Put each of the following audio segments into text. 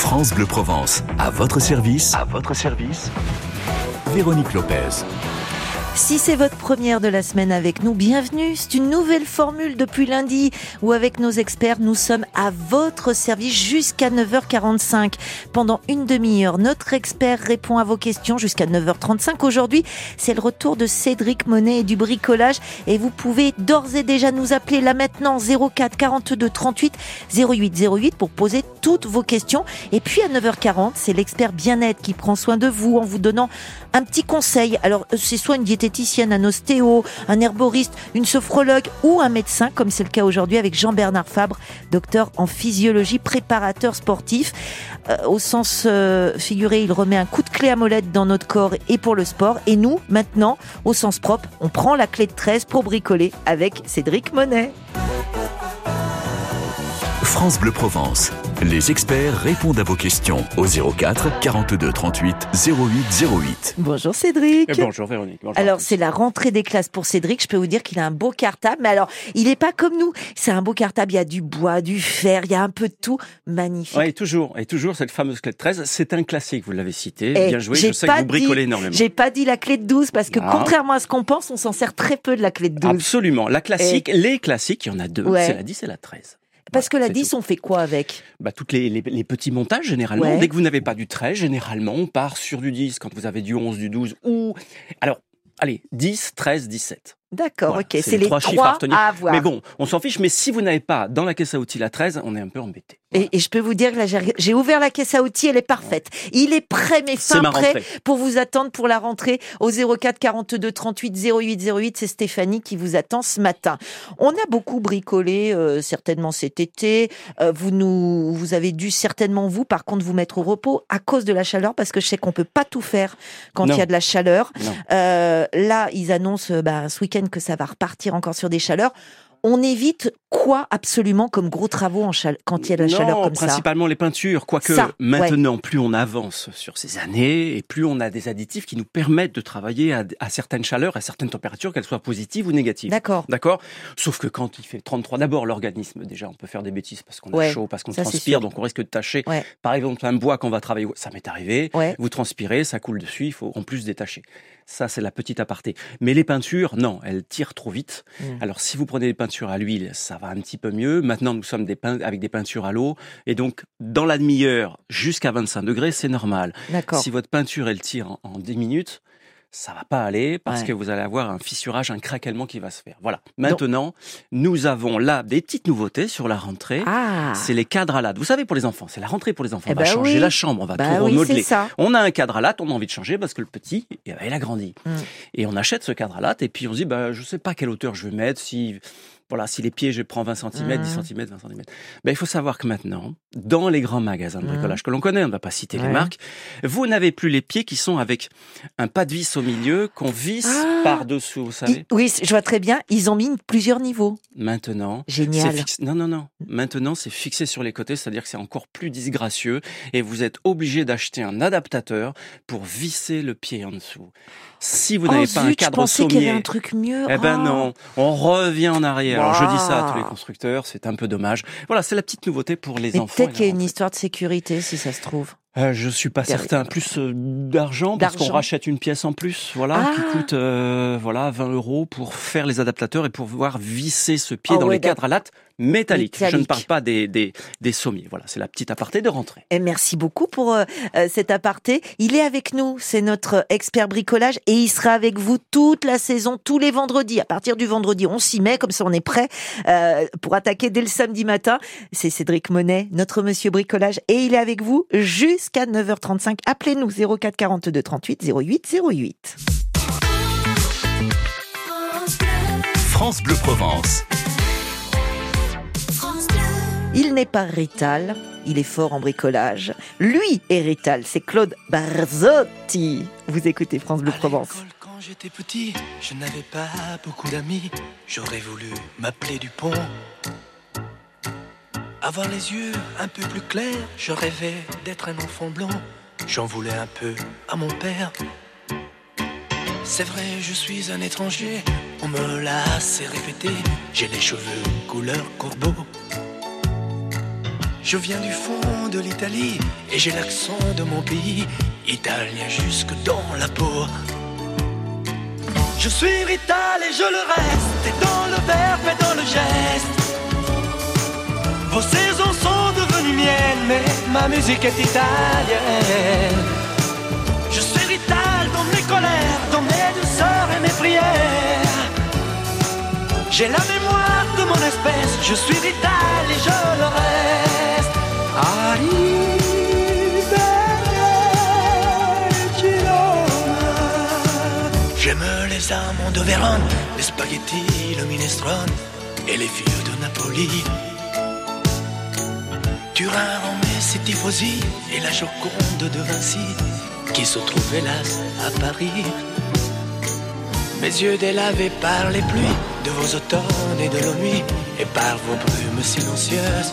France Bleu Provence, à votre service. À votre service. Véronique Lopez. Si c'est votre première de la semaine avec nous, bienvenue. C'est une nouvelle formule depuis lundi où avec nos experts, nous sommes à votre service jusqu'à 9h45. Pendant une demi-heure, notre expert répond à vos questions jusqu'à 9h35. Aujourd'hui, c'est le retour de Cédric Monet et du bricolage et vous pouvez d'ores et déjà nous appeler là maintenant 04 42 38 08 08 pour poser toutes vos questions. Et puis à 9h40, c'est l'expert bien-être qui prend soin de vous en vous donnant un petit conseil. Alors, c'est soit une diététicienne, un ostéo, un herboriste, une sophrologue ou un médecin, comme c'est le cas aujourd'hui avec Jean-Bernard Fabre, docteur en physiologie, préparateur sportif. Euh, au sens euh, figuré, il remet un coup de clé à molette dans notre corps et pour le sport. Et nous, maintenant, au sens propre, on prend la clé de 13 pour bricoler avec Cédric Monet. France Bleu Provence. Les experts répondent à vos questions au 04 42 38 08 08. Bonjour Cédric. Et bonjour Véronique. Bonjour Alors c'est la rentrée des classes pour Cédric. Je peux vous dire qu'il a un beau cartable. Mais alors il n'est pas comme nous. C'est un beau cartable. Il y a du bois, du fer, il y a un peu de tout. Magnifique. Ouais, et toujours, et toujours cette fameuse clé de 13, c'est un classique, vous l'avez cité. Et Bien joué, je sais pas que vous bricolez dit- énormément. J'ai pas dit la clé de 12 parce que Ah. contrairement à ce qu'on pense, on s'en sert très peu de la clé de 12. Absolument. La classique, les classiques, il y en a deux. Ouais. C'est la 10 et la 13. Parce que la c'est 10, on fait quoi avec? Bah, toutes les, les, les petits montages, généralement. Ouais. Dès que vous n'avez pas du 13, généralement, on part sur du 10 quand vous avez du 11, du 12 ou. Alors, allez, 10, 13, 17. D'accord, Voilà, ok. C'est les trois chiffres à retenir. à avoir. Mais bon, on s'en fiche, mais si vous n'avez pas dans la caisse à outils la 13, on est un peu embêté. Et, et je peux vous dire que là, j'ai- ouvert la caisse à outils, elle est parfaite. Il est prêt, mais fin prêt pour vous attendre pour la rentrée au 04 42 38 08 08. C'est Stéphanie qui vous attend ce matin. On a beaucoup bricolé, euh, certainement cet été. Euh, vous nous, vous avez dû certainement vous, par contre, vous mettre au repos à cause de la chaleur, parce que je sais qu'on peut pas tout faire quand il y a de la chaleur. Euh, là, ils annoncent euh, bah, ce week-end que ça va repartir encore sur des chaleurs. On évite quoi absolument comme gros travaux en chale- quand il y a de la non, chaleur comme ça principalement les peintures. Quoique Ça, maintenant, plus on avance sur ces années et plus on a des additifs qui nous permettent de travailler à, à certaines chaleurs, à certaines températures, qu'elles soient positives ou négatives. D'accord. D'accord? Sauf que quand il fait 33, d'abord l'organisme, déjà, on peut faire des bêtises parce qu'on Ouais, a chaud, parce qu'on transpire, donc on risque de tâcher. Ouais. Par exemple, un bois qu'on va travailler, ça m'est arrivé, vous transpirez, ça coule dessus, il faut en plus détacher. Ça, c'est la petite aparté. Mais les peintures, non, elles tirent trop vite. Mm. Alors, si vous prenez des peintures à l'huile, ça va un petit peu mieux. Maintenant, nous sommes des avec des peintures à l'eau. Et donc, dans la demi-heure, jusqu'à 25 degrés, c'est normal. D'accord. Si votre peinture, elle tire en, en 10 minutes, ça va pas aller parce Ouais. que vous allez avoir un fissurage, un craquellement qui va se faire. Voilà. Maintenant, nous avons là des petites nouveautés sur la rentrée. Ah, C'est les cadres à latte. Vous savez, pour les enfants, c'est la rentrée pour les enfants. Eh on va ben changer oui. la chambre, on va bah tout oui, remodeler. On a un cadre à latte, on a envie de changer parce que le petit, eh ben, il a grandi. Mm. Et on achète ce cadre à latte et puis on se dit, bah, je sais pas quelle hauteur je vais mettre, si, voilà, si les pieds, je prends 20 cm, Mm. 10 cm, 20 cm. Ben, il faut savoir que maintenant, dans les grands magasins de Mm. bricolage que l'on connaît, on ne va pas citer Ouais. les marques, vous n'avez plus les pieds qui sont avec un pas de vis au milieu qu'on visse Ah. par-dessous, vous savez. Oui, je vois très bien. Ils ont mis plusieurs niveaux. Maintenant, Génial. fixé. Non, non, non. Maintenant, c'est fixé sur les côtés, c'est-à-dire que c'est encore plus disgracieux et vous êtes obligé d'acheter un adaptateur pour visser le pied en dessous. Si vous oh n'avez pas un zut, je cadre pensais qu'il y avait sommier, un truc mieux. eh ben Oh. non, on revient en arrière. Alors je dis ça à tous les constructeurs, c'est un peu dommage. Voilà, c'est la petite nouveauté pour les Mais enfants. peut-être qu'il y a une histoire de sécurité, si ça se trouve. Euh, je suis pas certain. Plus euh, d'argent parce qu'on rachète une pièce en plus, voilà, Ah. qui coûte euh, voilà 20 euros pour faire les adaptateurs et pour pouvoir visser ce pied Ah dans ouais, les cadres à latte métalliques. Je ne Métallique. parle pas des des, des sommiers. Voilà, c'est la petite aparté de rentrée. Et merci beaucoup pour euh, euh, cet aparté. Il est avec nous, c'est notre expert bricolage et il sera avec vous toute la saison, tous les vendredis. À partir du vendredi, on s'y met, comme ça on est prêt euh, pour attaquer dès le samedi matin. C'est Cédric Monet, notre monsieur bricolage, et il est avec vous jusqu'à 9h35. Appelez-nous 04 42 38 08 08. France Bleu Provence. Il n'est pas Rital, il est fort en bricolage. Lui est Rital, c'est Claude Barzotti. Vous écoutez France Bleu Provence. Quand j'étais petit, je n'avais pas beaucoup d'amis. J'aurais voulu m'appeler Dupont. Avoir les yeux un peu plus clairs, je rêvais d'être un enfant blond. J'en voulais un peu à mon père. C'est vrai, je suis un étranger. On me l'a assez répété. J'ai les cheveux couleur corbeau. Je viens du fond de l'Italie et j'ai l'accent de mon pays, italien jusque dans la peau. Je suis rital et je le reste, et dans le verbe et dans le geste. Vos saisons sont devenues miennes, mais ma musique est italienne. Je suis rital dans mes colères, dans mes douceurs et mes prières. J'ai la mémoire de mon espèce, je suis rital et je le reste. J'aime les amants de Vérone, les spaghettis, le minestrone et les vieux de Napoli. Turin, c'est tifosi et la Joconde de Vinci qui se trouve hélas à Paris. Mes yeux délavés par les pluies de vos automnes et de nos nuits et par vos brumes silencieuses.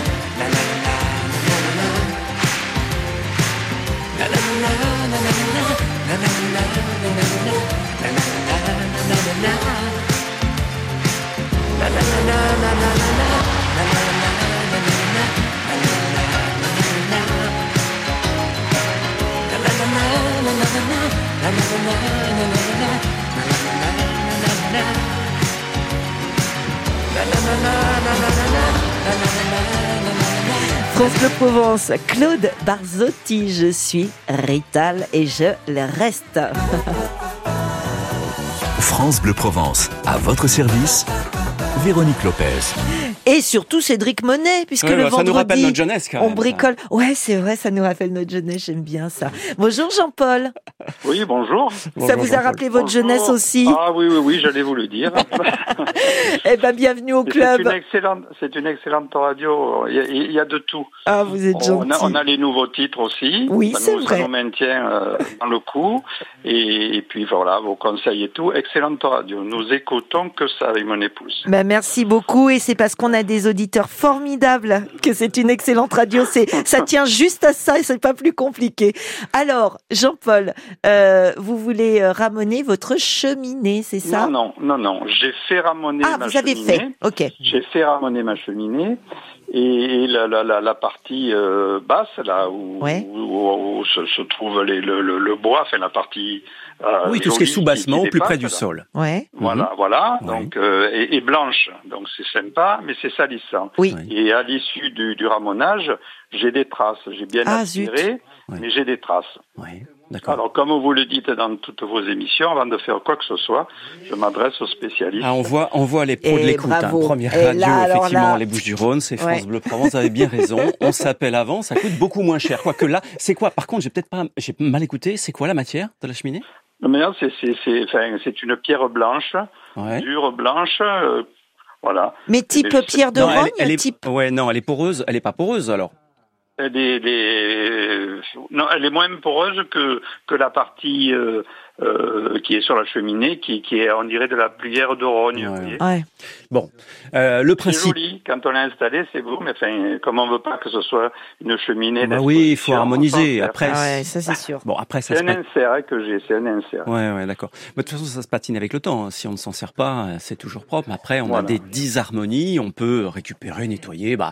na na France Bleu Provence, Claude Barzotti, je suis Rital et je le reste. France Bleu Provence, à votre service, Véronique Lopez. Et surtout Cédric Monet, puisque Ouais, le bah, ça vendredi, nous rappelle notre jeunesse, quand on même, bricole. Ouais, c'est vrai, ça nous rappelle notre jeunesse, j'aime bien ça. Bonjour Jean-Paul, Oui, bonjour. ça Bonjour, vous a rappelé votre Bonjour. jeunesse aussi Ah oui, oui, oui, j'allais vous le dire. Eh ben bienvenue au c'est club. une excellente, c'est une excellente radio. Il y, a, il y a de tout. Ah, vous êtes gentil. On a, on a les nouveaux titres aussi. Oui, Ça c'est nous- vrai. Ça nous maintient euh, dans le coup. Et, et puis voilà, vos conseils et tout. Excellente radio. Nous écoutons que ça avec mon épouse. Ben, merci beaucoup et c'est parce qu'on a des auditeurs formidables que c'est une excellente radio. C'est ça tient juste à ça et c'est pas plus compliqué. Alors Jean-Paul, euh, vous voulez euh, ramoner votre cheminée, c'est ça? Non, non, non, non. J'ai fait ramoner Ah, ma vous avez cheminée. fait. Ok. J'ai fait ramoner ma cheminée et la, la, la, la partie euh, basse là où, Ouais. où, où se, se trouve les- le, le, le bois, enfin la partie euh, Oui, tout ce qui est jolie sous-bassement, qui au plus près du là. sol. Ouais. Voilà, voilà. Oui. Donc euh, et, et blanche, donc c'est sympa, mais c'est salissant. Oui. Et à l'issue du, du ramonage, j'ai des traces. J'ai bien Ah, aspiré, mais j'ai des traces. Oui. Alors, comme vous le dites dans toutes vos émissions, avant de faire quoi que ce soit, je m'adresse aux spécialistes. Ah, on voit, on voit les pros Et de l'écoute. Hein. Première Et radio, là, effectivement, là- les Bouches du Rhône, c'est France Ouais. Bleu Provence. Vous avez bien raison. On s'appelle avant, ça coûte beaucoup moins cher. Quoique là, c'est quoi? Par contre, j'ai peut-être pas, j'ai mal écouté. C'est quoi la matière de la cheminée? Non, mais là, c'est, c'est, c'est, enfin, c'est une pierre blanche, Ouais. dure blanche, euh, voilà. Mais type Mais pierre de Non, elle, rogne, elle est, type. ouais, non, elle est poreuse. Elle est pas poreuse alors. Elle est, non, elle est moins poreuse que, que la partie euh, euh, qui est sur la cheminée, qui, qui est, on dirait, de la plière de rogne. Ouais. Bon, euh, le C'est principe. joli, quand on l'a installé, c'est beau, mais enfin, comme on veut pas que ce soit une cheminée Bah oui, il faut harmoniser. Après, Ah ouais, ça c'est sûr. bon, après ça C'est un pat- insert que j'ai, c'est un insert. Ouais, ouais, d'accord. Mais de toute façon, ça se patine avec le temps. Si on ne s'en sert pas, c'est toujours propre. Mais Après, on a des disharmonies. On peut récupérer, nettoyer. Bah,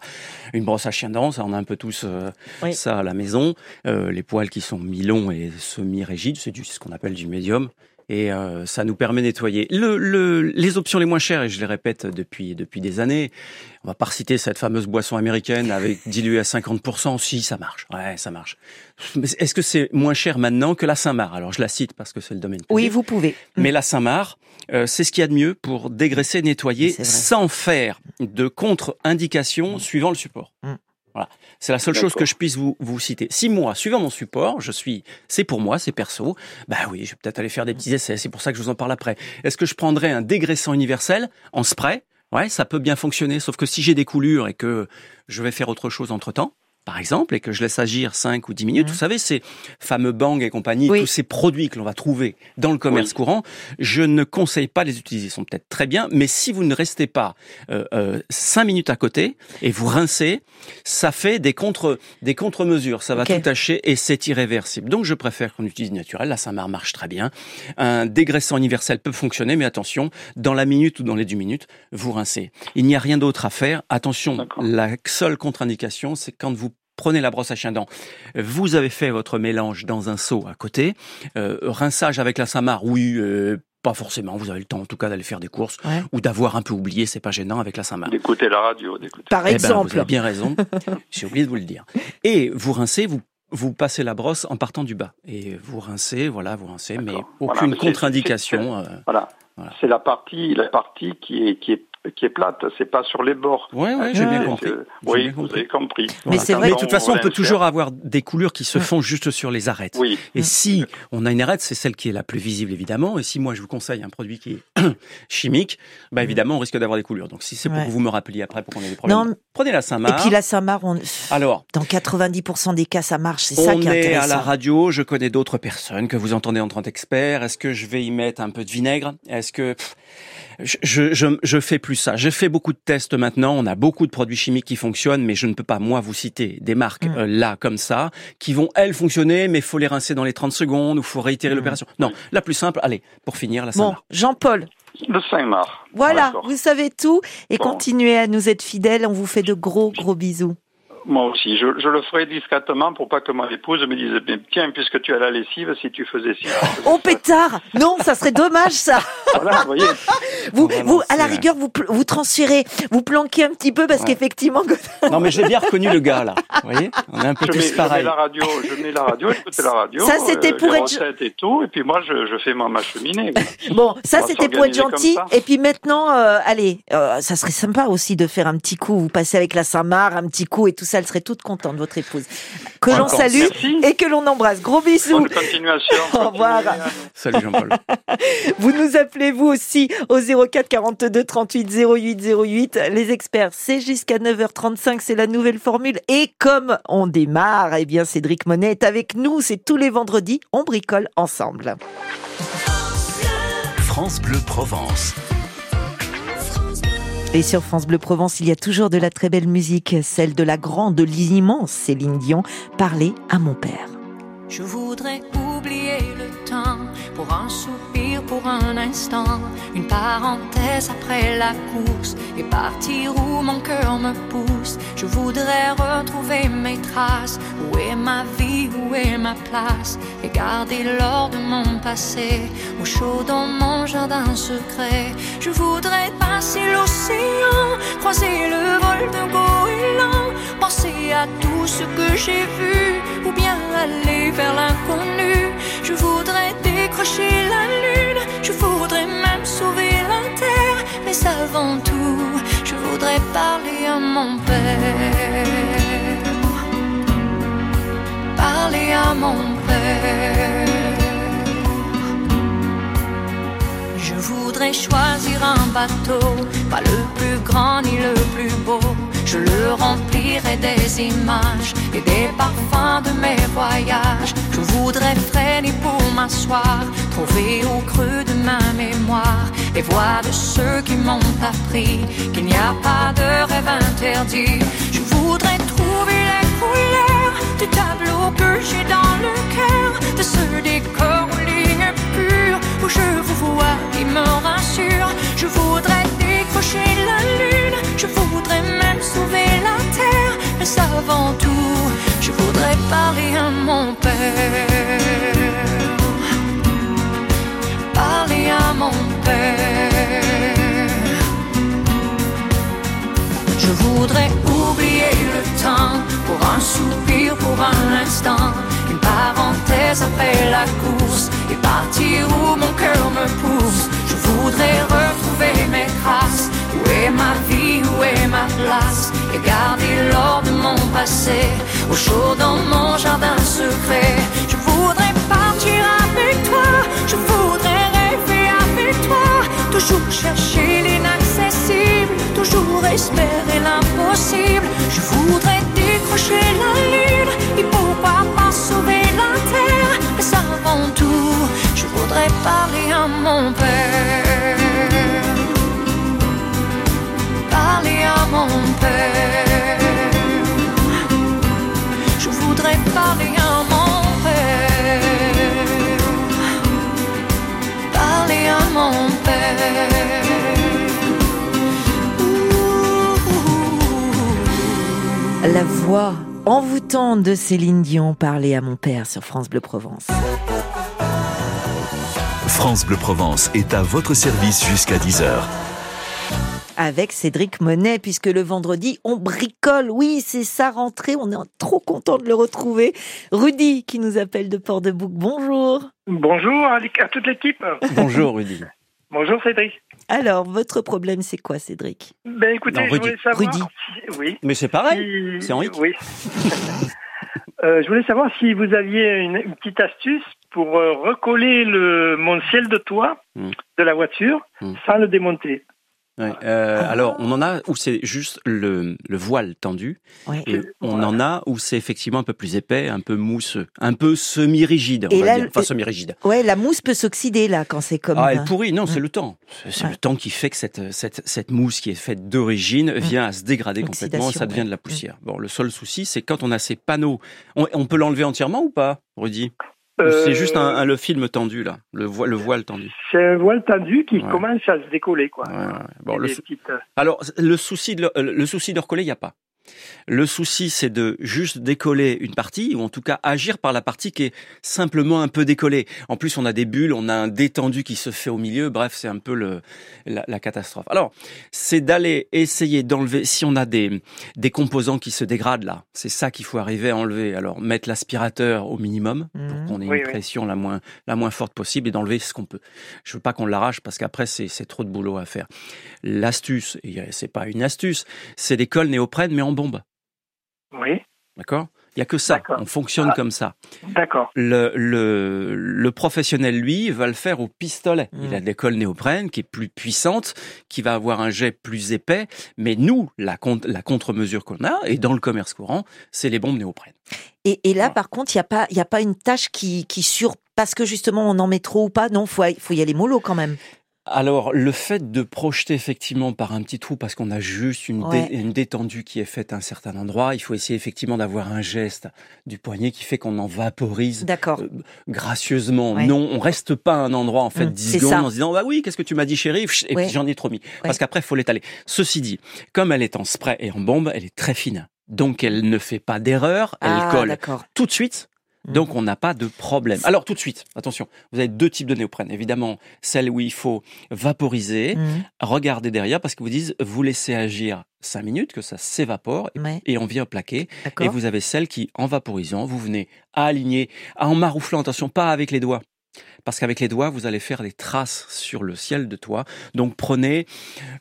une brosse à chien dent, ça, on a un peu tous euh, Oui. ça à la maison. Euh, les poils qui sont mi-longs et semi-rigides, c'est du, ce qu'on appelle du médium. Et euh, ça nous permet de nettoyer. Le, le, les options les moins chères, et je les répète depuis depuis des années, on va pas reciter cette fameuse boisson américaine avec diluée à 50%. Si, ça marche. Ouais, ça marche. Est-ce que c'est moins cher maintenant que la Saint-Marc? Alors, je la cite parce que c'est le domaine public. Oui, vous pouvez. Mais la Saint-Marc, euh, c'est ce qu'il y a de mieux pour dégraisser, nettoyer, sans faire de contre-indication suivant le support. Mm. Voilà. C'est la seule chose que je puisse vous, vous citer. Si moi, suivant mon support, je suis, c'est pour moi, c'est perso, bah oui, je vais peut-être aller faire des petits essais, c'est pour ça que je vous en parle après. Est-ce que je prendrais un dégraissant universel en spray? Ouais, ça peut bien fonctionner, sauf que si j'ai des coulures et que je vais faire autre chose entre temps, par exemple, et que je laisse agir 5 ou 10 minutes, Mhm. vous savez, ces fameux Bang et compagnie, Oui. tous ces produits que l'on va trouver dans le commerce Oui. courant, je ne conseille pas de les utiliser. Ils sont peut-être très bien, mais si vous ne restez pas euh, euh, 5 minutes à côté et vous rincez, ça fait des contre des contre-mesures. Ça va tout tacher et c'est irréversible. Donc je préfère qu'on utilise naturel. La Saint-Marc marche très bien. Un dégraissant universel peut fonctionner, mais attention, dans la minute ou dans les 10 minutes, vous rincez. Il n'y a rien d'autre à faire. Attention, la seule contre-indication, c'est quand vous prenez la brosse à chien dent, vous avez fait votre mélange dans un seau à côté, euh, rinçage avec la Saint-Marc, oui, euh, pas forcément, vous avez le temps en tout cas d'aller faire des courses Ouais. ou d'avoir un peu oublié, c'est pas gênant avec la Saint-Marc. D'écouter la radio, d'écouter. Par Eh ben, exemple. vous avez bien raison. J'ai oublié de vous le dire. Et vous rincez, vous vous passez la brosse en partant du bas. Et vous rincez, voilà, vous rincez, mais aucune Voilà, contre-indication. euh, Voilà. Voilà. C'est la partie, la partie qui est, qui est, qui est plate, c'est pas sur les bords. Ouais, ouais, j'ai Ah. bien compris. J'ai Oui, bien vous compris. avez compris. Mais c'est vrai- Mais de toute façon, on peut toujours avoir des coulures qui se font juste sur les arêtes. Oui, Et si on a une arête, c'est celle qui est la plus visible évidemment. Et si moi je vous conseille un produit qui est chimique, bah évidemment on risque d'avoir des coulures. Donc si c'est pour Ouais. que vous me rappeliez après pour qu'on ait des problèmes, Non, prenez la Et Saint-Marc. puis la Saint-Marc, on... Alors, dans 90% des cas, ça marche. C'est ça on qui est est à intéressant. la radio, je connais d'autres personnes que vous entendez en 30 experts. Est-ce que je vais y mettre un peu de vinaigre? Est-ce que pff, je, je, je, je fais plus ça. J'ai fait beaucoup de tests maintenant. On a beaucoup de produits chimiques qui fonctionnent, mais je ne peux pas moi vous citer des marques Mm. euh, là comme ça qui vont elles fonctionner, mais faut les rincer dans les 30 secondes ou faut réitérer Mm. l'opération. Non, la plus simple. Allez, pour finir, la Bon. Jean-Paul, le Saint-Marc. voilà, vous savez tout et Bon. continuez à nous être fidèles. On vous fait de gros, gros bisous. Moi aussi, je, je le ferai discrètement pour pas que mon épouse me dise tiens, puisque tu as la lessive, si tu faisais ci. Oh pétard Non, ça serait dommage ça. Voilà, vous voyez. Vous, Vraiment, vous, à la rigueur, vous, vous transférez, vous planquez un petit peu parce Ouais. qu'effectivement, Non, mais j'ai bien reconnu le gars là. Vous voyez? On est un peu Je mets, tous je mets la radio, je mets la radio, j'écoute la radio. Ça, c'était euh, pour les être- recettes et tout, et puis moi, je, je fais ma, ma cheminée. bon, ça c'était pour être gentil. Et puis maintenant, euh, allez, euh, ça serait sympa aussi de faire un petit coup. Vous passez avec la Saint-Marc, un petit coup et tout ça, elle serait toute contente, votre épouse. Que l'on salue Merci. et que l'on embrasse. Gros bisous. Bonne continuation. Au revoir. Salut Jean-Paul. Vous nous appelez vous aussi au 04 42 38 08 08. Les experts, c'est jusqu'à 9h35, c'est la nouvelle formule. Et comme on démarre, eh bien Cédric Monet est avec nous. C'est tous les vendredis, on bricole ensemble. France Bleu Provence. Et sur France Bleu Provence, il y a toujours de la très belle musique, celle de la grande, de l'immense Céline Dion, Parler à mon père. Je voudrais oublier le temps pour un soupir, pour un instant, une parenthèse après la course et partir où mon cœur me pousse. Je voudrais retrouver mes traces. Où est ma vie, où est ma place et garder l'or de mon passé au chaud dans mon jardin secret. Je voudrais l'océan, croiser le vol de goéland, penser à tout ce que j'ai vu ou bien aller vers l'inconnu. Je voudrais décrocher la lune, je voudrais même sauver la terre, mais avant tout, je voudrais parler à mon père. Parler à mon père. Choisir un bateau, pas le plus grand ni le plus beau. Je le remplirai des images et des parfums de mes voyages. Je voudrais freiner pour m'asseoir, retrouver au creux de ma mémoire les voix de ceux qui m'ont appris qu'il n'y a pas de rêve interdit. Je voudrais trouver les couleurs du tableau que j'ai dans le cœur, de ce je vous vois qui me rassure. Je voudrais décrocher la lune, je voudrais même sauver la terre, mais avant tout, je voudrais parler à mon père. Parler à mon père. Je voudrais oublier le temps pour un soupir, pour un instant, parenthèse après la course et partir où mon cœur me pousse. Je voudrais retrouver mes traces. Où est ma vie, où est ma place? Et garder l'or de mon passé au chaud dans mon jardin La voix envoûtante de Céline Dion parlait à mon père sur France Bleu Provence. France Bleu Provence est à votre service jusqu'à 10h. Avec Cédric Monet, puisque le vendredi, on bricole. Oui, c'est sa rentrée. On est trop content de le retrouver. Rudy, qui nous appelle de Port-de-Bouc. Bonjour. Bonjour à, à toute l'équipe. Bonjour Rudy. Bonjour Cédric. Alors, votre problème, c'est quoi, Cédric? Ben écoutez, Non, je voulais savoir. Rudy. si- oui. Mais c'est pareil. si- c'est Henri. Oui. Euh, je voulais savoir si vous aviez une, une petite astuce pour euh, recoller le, mon ciel de toit Hmm. de la voiture Hmm. sans le démonter. Ouais, euh, alors, on en a où c'est juste le, le voile tendu, Ouais. et on en a où c'est effectivement un peu plus épais, un peu mousseux, un peu semi-rigide, on Et va là, dire. le- Enfin, semi-rigide. Ouais, la mousse peut s'oxyder là quand c'est comme. Ah, elle euh, pourrit. Non, c'est le temps. C'est Ouais. le temps qui fait que cette, cette, cette mousse qui est faite d'origine vient à se dégrader complètement et ça devient de la poussière. Bon, le seul souci, c'est quand on a ces panneaux. On, on peut l'enlever entièrement ou pas, Rudy? Euh, C'est juste un, un- le film tendu, là. Le, vo- le voile tendu? C'est un voile tendu qui Ouais. commence à se décoller, quoi. Ouais, ouais. Bon, le, des sou- petites, euh, alors, le souci de le, euh, le souci de recoller, il n'y a pas. Le souci, c'est de juste décoller une partie, ou en tout cas agir par la partie qui est simplement un peu décollée. En plus, on a des bulles, on a un détendu qui se fait au milieu. Bref, c'est un peu le, la, la catastrophe. Alors, c'est d'aller essayer d'enlever, si on a des, des composants qui se dégradent là, c'est ça qu'il faut arriver à enlever. Alors, mettre l'aspirateur au minimum pour Mhm. qu'on ait Oui, une oui. pression la moins, la moins forte possible et d'enlever ce qu'on peut. Je veux pas qu'on l'arrache parce qu'après, c'est c'est trop de boulot à faire. L'astuce, et c'est pas une astuce, c'est des cols néoprène mais en bombe. Oui, D'accord? Il y a que ça. On fonctionne Ah. comme ça. d'accord. Le, le, le professionnel, lui, va le faire au pistolet. Mm. Il a des cols néoprène qui est plus puissante, qui va avoir un jet plus épais. Mais nous, la, con- la contre-mesure qu'on a, et dans le commerce courant, c'est les bombes néoprène. Et, et là, par contre, il n'y a pas, y a pas une tâche qui, qui sur, parce que justement on en met trop ou pas? Non, faut, faut y aller mollo quand même. Alors, le fait de projeter effectivement par un petit trou parce qu'on a juste une, dé- Ouais. une détendue qui est faite à un certain endroit, il faut essayer effectivement d'avoir un geste du poignet qui fait qu'on en vaporise D'accord. euh, gracieusement. Ouais. Non, on reste pas à un endroit en fait Mm, 10 c'est secondes ça. en se disant bah oui, qu'est-ce que tu m'as dit chérie? Et Ouais. puis j'en ai trop mis. Parce qu'après il faut l'étaler. Ceci dit, comme elle est en spray et en bombe, elle est très fine. Donc elle ne fait pas d'erreur, elle ah, colle tout de suite. Mm. Donc on n'a pas de problème. Alors tout de suite, attention, vous avez deux types de néoprène. Évidemment, celle où il faut vaporiser, Mhm. regardez derrière parce que vous dites vous laissez agir cinq minutes, que ça s'évapore Ouais, et on vient plaquer. Et vous avez celle qui, en vaporisant, vous venez à aligner, en marouflant, attention, pas avec les doigts. Parce qu'avec les doigts, vous allez faire des traces sur le ciel de toit. Donc prenez,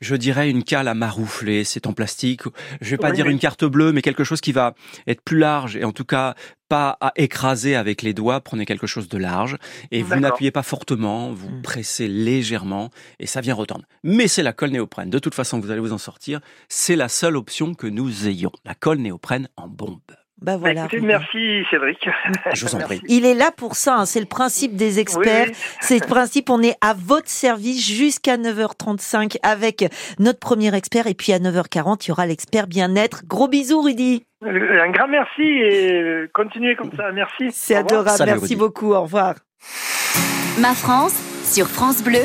je dirais, une cale à maroufler, c'est en plastique. Je vais pas Oui, dire oui. une carte bleue, mais quelque chose qui va être plus large et en tout cas pas à écraser avec les doigts. Prenez quelque chose de large et vous n'appuyez pas fortement, vous Mm. pressez légèrement et ça vient retendre. Mais c'est la colle néoprène. De toute façon, vous allez vous en sortir. C'est la seule option que nous ayons. La colle néoprène en bombe. Bah voilà. Écoutez, merci Cédric. Je vous en prie. Il est là pour ça, hein, c'est le principe des experts. Oui, oui. C'est le principe, on est à votre service jusqu'à 9h35 avec notre premier expert et puis à 9h40, il y aura l'expert bien-être. Gros bisous Rudy. Euh, Un grand merci et euh, continuez comme ça. Merci. C'est adorable, Salut, merci Rudy. beaucoup, au revoir. Ma France, sur France Bleu,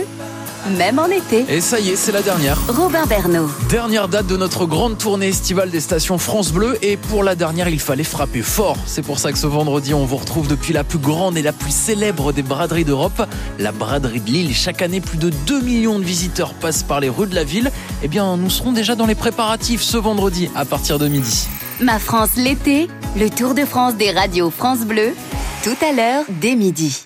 même en été. Et ça y est, c'est la dernière. Robin Bernot. Dernière date de notre grande tournée estivale des stations France Bleu. Et pour la dernière, il fallait frapper fort. C'est pour ça que ce vendredi, on vous retrouve depuis la plus grande et la plus célèbre des braderies d'Europe, la braderie de Lille. Chaque année, plus de 2 millions de visiteurs passent par les rues de la ville. Eh bien, nous serons déjà dans les préparatifs ce vendredi à partir de midi. Ma France l'été, le Tour de France des radios France Bleu, tout à l'heure dès midi.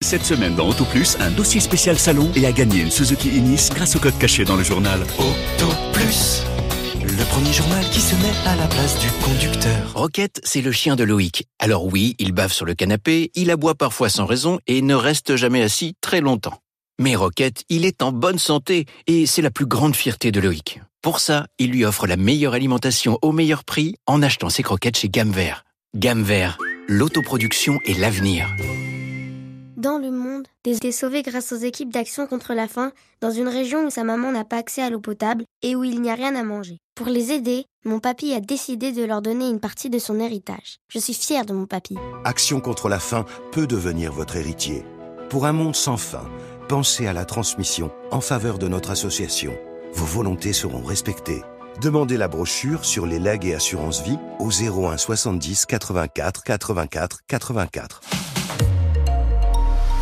Cette semaine dans Auto Plus, un dossier spécial salon et à gagner une Suzuki Inis grâce au code caché dans le journal. Auto Plus, le premier journal qui se met à la place du conducteur. Roquette, c'est le chien de Loïc. Alors oui, il bave sur le canapé, il aboie parfois sans raison et ne reste jamais assis très longtemps. Mais Roquette, il est en bonne santé et c'est la plus grande fierté de Loïc. Pour ça, il lui offre la meilleure alimentation au meilleur prix en achetant ses croquettes chez Gamme Vert. Gamme Vert, l'autoproduction et l'avenir. Dans le monde, des été sauvé grâce aux équipes d'action contre la faim dans une région où sa maman n'a pas accès à l'eau potable et où il n'y a rien à manger. Pour les aider, mon papy a décidé de leur donner une partie de son héritage. Je suis fière de mon papy. Action contre la faim peut devenir votre héritier. Pour un monde sans faim, pensez à la transmission en faveur de notre association. Vos volontés seront respectées. Demandez la brochure sur les legs et assurances vie au 01 70 84 84 84.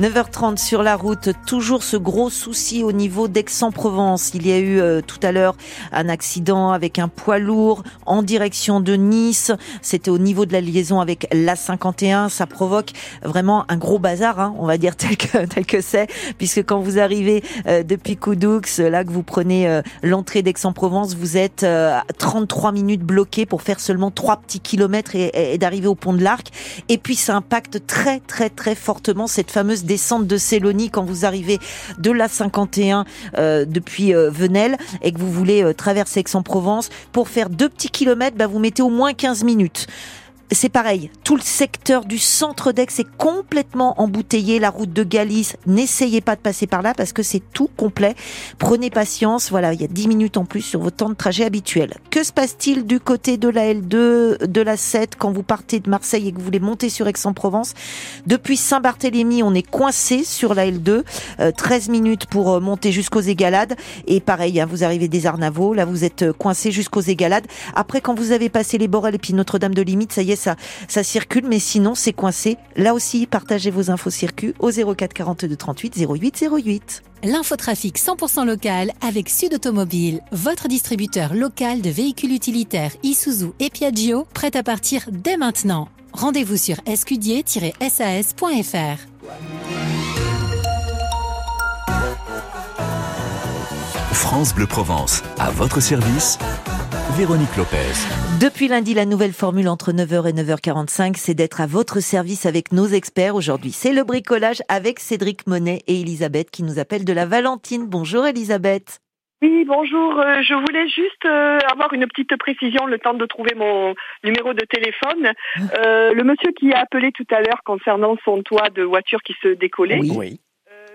9h30 sur la route, toujours ce gros souci au niveau d'Aix-en-Provence. Il y a eu euh, tout à l'heure un accident avec un poids lourd en direction de Nice. C'était au niveau de la liaison avec l'A51. Ça provoque vraiment un gros bazar, hein, on va dire tel que tel que c'est, puisque quand vous arrivez euh, depuis Coudoux, là que vous prenez euh, l'entrée d'Aix-en-Provence, vous êtes euh, à 33 minutes bloqués pour faire seulement trois petits kilomètres et, et- et d'arriver au pont de l'Arc. Et puis ça impacte très très très fortement cette fameuse descente de Célonie quand vous arrivez de la 51 euh, depuis euh, Venelle et que vous voulez euh, traverser Aix-en-Provence pour faire deux petits kilomètres, bah, vous mettez au moins 15 minutes. C'est pareil, tout le secteur du centre d'Aix est complètement embouteillé. La route de Galice, n'essayez pas de passer par là parce que c'est tout complet. Prenez patience, voilà, il y a 10 minutes en plus sur votre temps de trajet habituel. Que se passe-t-il du côté de la L2, de la 7 quand vous partez de Marseille et que vous voulez monter sur Aix-en-Provence? Depuis Saint-Barthélemy, on est coincé sur la L2, euh, 13 minutes pour euh, monter jusqu'aux Égalades. Et pareil, hein, vous arrivez des Arnavaux, là vous êtes euh, coincé jusqu'aux Égalades. Après, quand vous avez passé les Borel et puis Notre-Dame de Limite, ça y est, ça, ça circule, mais sinon c'est coincé. Là aussi, partagez vos infos circuit au 04 42 38 08 08. L'infotrafic 100% local avec Sud Automobile, votre distributeur local de véhicules utilitaires Isuzu et Piaggio, prêt à partir dès maintenant. Rendez-vous sur escudier-sas.fr. France Bleu Provence, à votre service, Véronique Lopez. Depuis lundi, la nouvelle formule entre 9h et 9h45, c'est d'être à votre service avec nos experts. Aujourd'hui, c'est le bricolage avec Cédric Monet et Elisabeth qui nous appellent de la Valentine. Bonjour Elisabeth. Oui, bonjour. Euh, je voulais juste euh, avoir une petite précision, le temps de trouver mon numéro de téléphone. Euh, le monsieur qui a appelé tout à l'heure concernant son toit de voiture qui se décollait. Oui.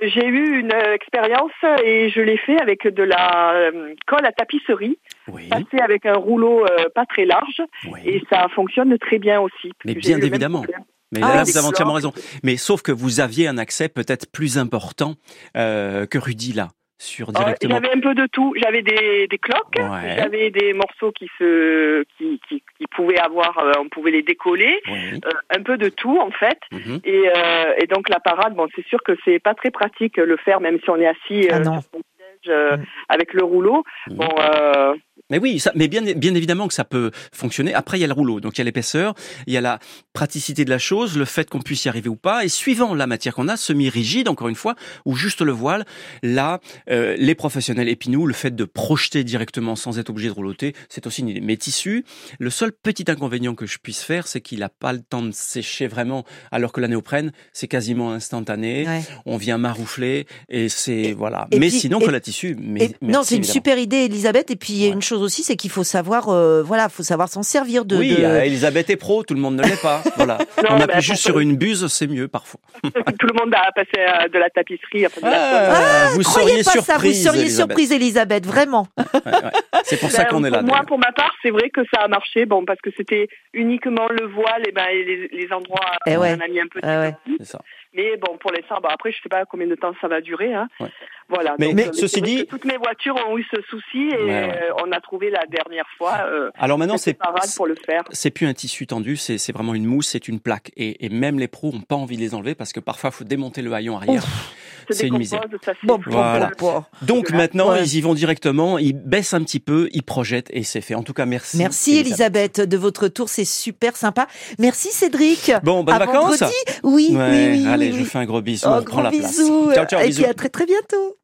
Euh, J'ai eu une euh, expérience et je l'ai fait avec de la euh, colle à tapisserie, Oui. passée avec un rouleau euh, pas très large, et ça fonctionne très bien aussi. Mais bien évidemment. Mais Ah, là, des vous avez entièrement raison. Mais sauf que vous aviez un accès peut-être plus important euh, que Rudy là. Sur Euh, directement J'avais un peu de tout. J'avais des, des cloques, Ouais. j'avais des morceaux qui se, qui, qui, qui pouvaient avoir, euh, on pouvait les décoller, Oui. Euh, un peu de tout en fait. Mhm. Et, euh, et donc la parade, bon, c'est sûr que c'est pas très pratique euh, le faire, même si on est assis Ah euh, non. sur son siège euh, avec le rouleau. Mhm. Bon, euh, Mais oui, ça, mais bien, bien évidemment que ça peut fonctionner. Après, il y a le rouleau, donc il y a l'épaisseur, il y a la praticité de la chose, le fait qu'on puisse y arriver ou pas, et suivant la matière qu'on a, semi-rigide, encore une fois, ou juste le voile, là, euh, les professionnels, et puis nous, le fait de projeter directement sans être obligé de rouloter, c'est aussi une idée. Mais tissu, le seul petit inconvénient que je puisse faire, c'est qu'il n'a pas le temps de sécher vraiment, alors que la néoprène, c'est quasiment instantané, Ouais. on vient maroufler, et c'est, voilà. et mais puis- sinon, et- que la tissu, mais, Et- non, c'est une super idée, Elisabeth. Et puis il y a une chose aussi, c'est qu'il faut savoir, euh, voilà, faut savoir s'en servir de. Oui, de- euh, Elisabeth est pro, tout le monde ne l'est pas. Voilà. Non, On appuie juste sur une buse, c'est mieux parfois. tout le monde a passé euh, de la tapisserie. Enfin, de la Ah, vous Croyez seriez pas ça, vous seriez Elisabeth. surprise, Elisabeth, vraiment. C'est pour ça Ben, qu'on est là. Moi, pour ma part, c'est vrai que ça a marché, bon, parce que c'était uniquement le voile et, ben, et les, les endroits Eh où ouais. on a mis un peu de Ah Mais bon, pour l'instant, bon, après, je sais pas combien de temps ça va durer. Hein. Ouais. Voilà. Mais- donc, mais ceci dit- toutes mes voitures ont eu ce souci et Ouais, ouais. euh, on a trouvé la dernière fois. euh, Alors maintenant, c'est parade pour le faire. c'est plus un tissu tendu, c'est vraiment une mousse, c'est une plaque. Et, et même les pros ont pas envie de les enlever parce que parfois, faut démonter le haillon arrière. C'est une misère. Bon, Voilà. Donc maintenant, Ouais. ils y vont directement, ils baissent un petit peu, ils projettent et c'est fait. En tout cas, merci. Merci Elisabeth de votre tour, c'est super sympa. Merci Cédric. Bon, bonnes À vacances. vendredi. Oui, Ouais, oui, oui. allez, oui, je oui. vous fais un gros bisou. Oh, on prend gros la place. bisous. Ciao, ciao, Et bisous. puis à très très bientôt.